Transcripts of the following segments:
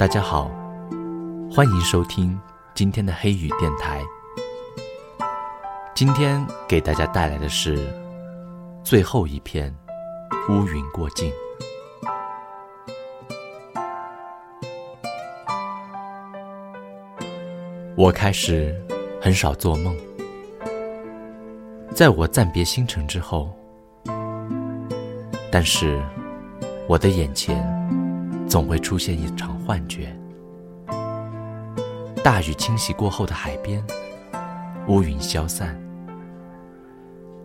大家好，欢迎收听今天的黑雨电台。今天给大家带来的是最后一篇《乌云过境》。我开始很少做梦，在我暂别星辰之后，但是我的眼前总会出现一场幻觉：大雨侵袭过后的海边，乌云消散，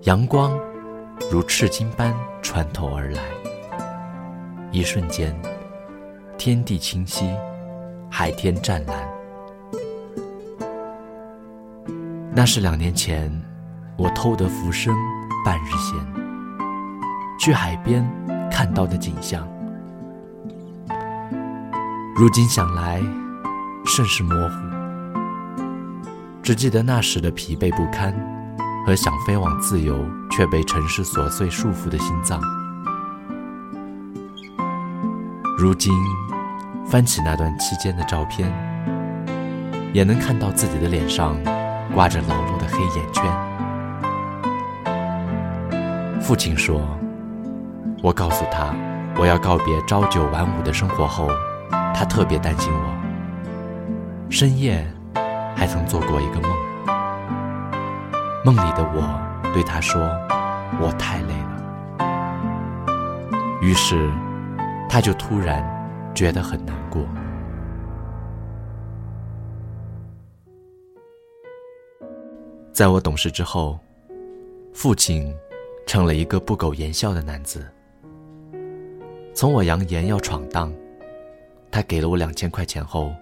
阳光如赤金般穿透而来，一瞬间，天地清晰，海天湛蓝。那是两年前，我偷得浮生半日闲，去海边看到的景象。如今想来，甚是模糊，只记得那时的疲惫不堪和想飞往自由却被城市琐碎束缚的心脏。如今翻起那段期间的照片，也能看到自己的脸上。挂着老弱的黑眼圈。父亲说：“我告诉他，我要告别朝九晚五的生活后，他特别担心我。深夜还曾做过一个梦，梦里的我对他说：‘我太累了。’于是，他就突然觉得很难过。”在我懂事之后，父亲成了一个不苟言笑的男子。从我扬言要闯荡，他给了我两千块钱后，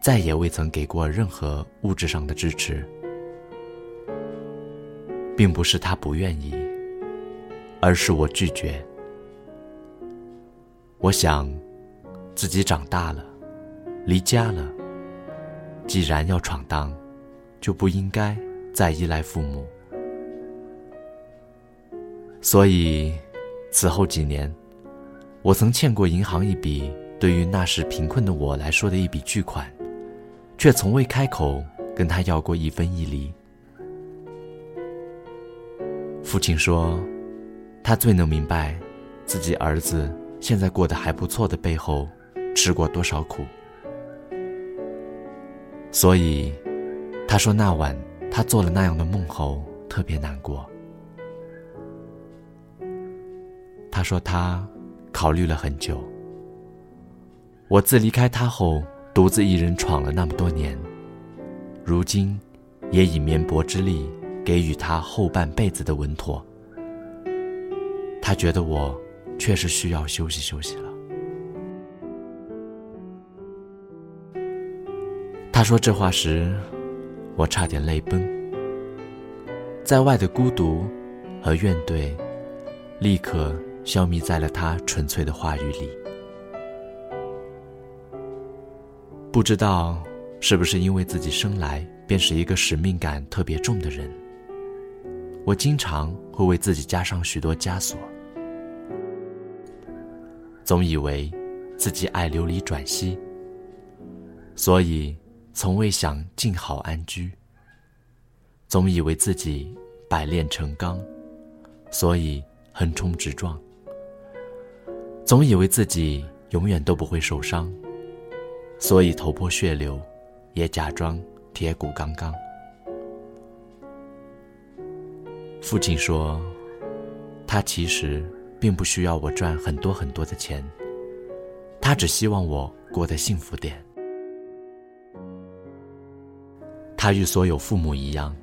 再也未曾给过任何物质上的支持。并不是他不愿意，而是我拒绝。我想，自己长大了，离家了，既然要闯荡，就不应该。再依赖父母，所以此后几年，我曾欠过银行一笔对于那时贫困的我来说的一笔巨款，却从未开口跟他要过一分一厘。父亲说，他最能明白自己儿子现在过得还不错的背后吃过多少苦，所以他说那晚。他做了那样的梦后，特别难过。他说他考虑了很久。我自离开他后，独自一人闯了那么多年，如今也以绵薄之力给予他后半辈子的稳妥。他觉得我确实需要休息休息了。他说这话时。我差点泪崩，在外的孤独和怨怼，立刻消弭在了他纯粹的话语里。不知道是不是因为自己生来便是一个使命感特别重的人，我经常会为自己加上许多枷锁，总以为自己爱流离转徙，所以。从未想静好安居，总以为自己百炼成钢，所以横冲直撞；总以为自己永远都不会受伤，所以头破血流，也假装铁骨刚刚。父亲说，他其实并不需要我赚很多很多的钱，他只希望我过得幸福点。他与所有父母一样，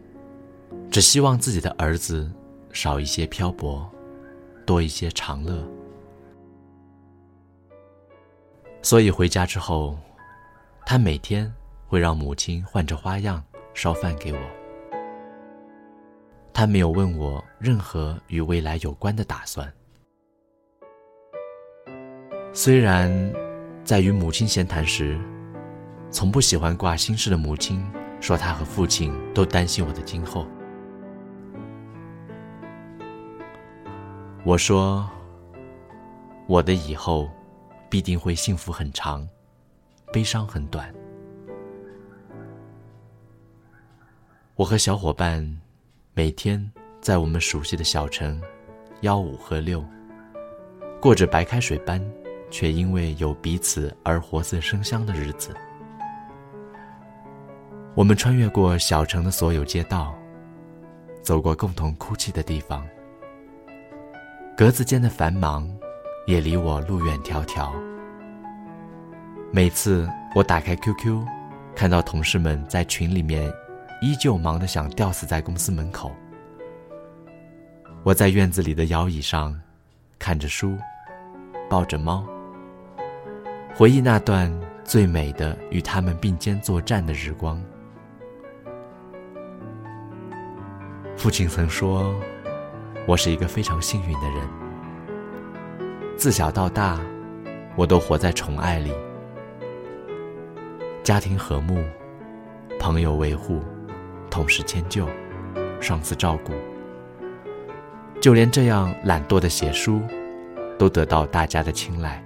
只希望自己的儿子少一些漂泊，多一些长乐。所以回家之后，他每天会让母亲换着花样烧饭给我。他没有问我任何与未来有关的打算。虽然在与母亲闲谈时，从不喜欢挂心事的母亲。说他和父亲都担心我的今后。我说，我的以后必定会幸福很长，悲伤很短。我和小伙伴每天在我们熟悉的小城吆五喝六，过着白开水般却因为有彼此而活色生香的日子。我们穿越过小城的所有街道，走过共同哭泣的地方，格子间的繁忙也离我路远迢迢。每次我打开 QQ，看到同事们在群里面。依旧忙得想吊死在公司门口。我在院子里的摇椅上，看着书，抱着猫，回忆那段最美的与他们并肩作战的日光。父亲曾说，我是一个非常幸运的人。自小到大，我都活在宠爱里，家庭和睦，朋友维护。同事迁就，上司照顾，就连这样懒惰的写书，都得到大家的青睐。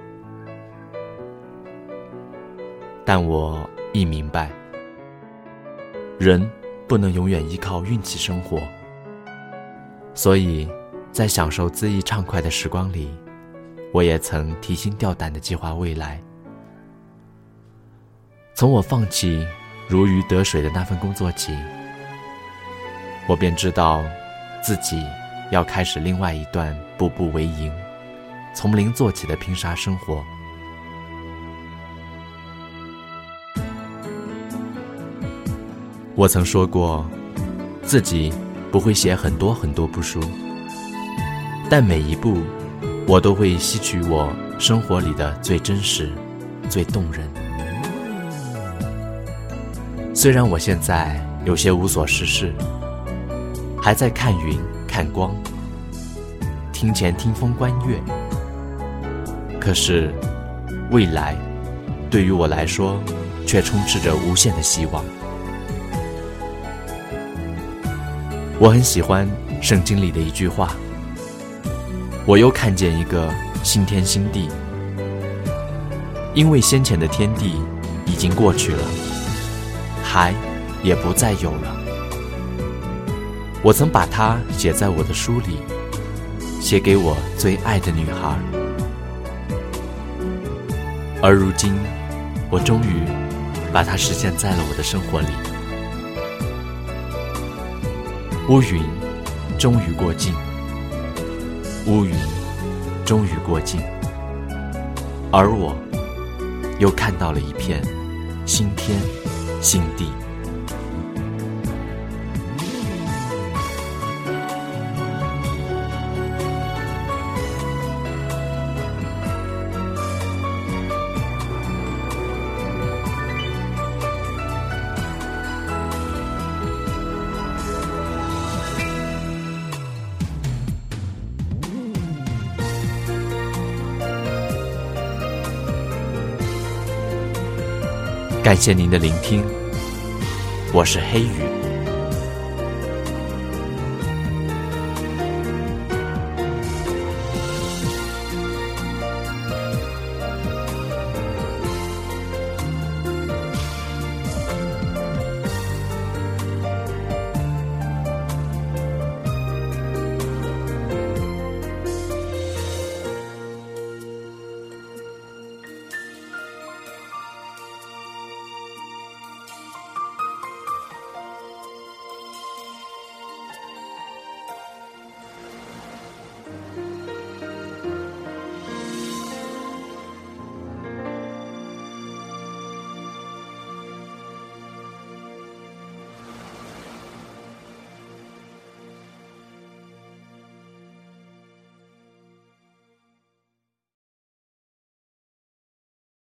但我亦明白，人不能永远依靠运气生活。所以，在享受恣意畅快的时光里，我也曾提心吊胆的计划未来。从我放弃如鱼得水的那份工作起。我便知道，自己要开始另外一段步步为营、从零做起的拼杀生活。我曾说过，自己不会写很多很多部书，但每一部，我都会吸取我生活里的最真实、最动人。虽然我现在有些无所事事。还在看云看光，听前听风观月。可是，未来对于我来说，却充斥着无限的希望。我很喜欢圣经里的一句话：“我又看见一个新天新地，因为先前的天地已经过去了，海也不再有了。”我曾把它写在我的书里，写给我最爱的女孩。而如今，我终于把它实现在了我的生活里。乌云终于过境，乌云终于过境，而我又看到了一片新天心地。感谢您的聆听，我是黑羽。